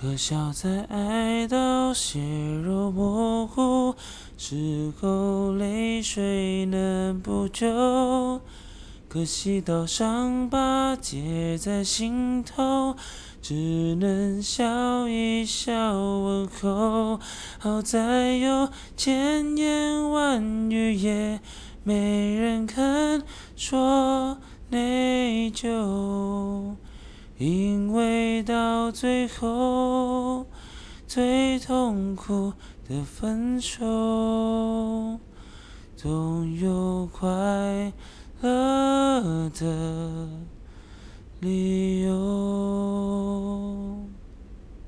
可笑在爱到血肉模糊时候，泪水能补救。可惜到伤疤结在心头，只能笑一笑问候。好在有千言万语，也没人肯说内疚。回到最后，最痛苦的分手，总有快乐的理由。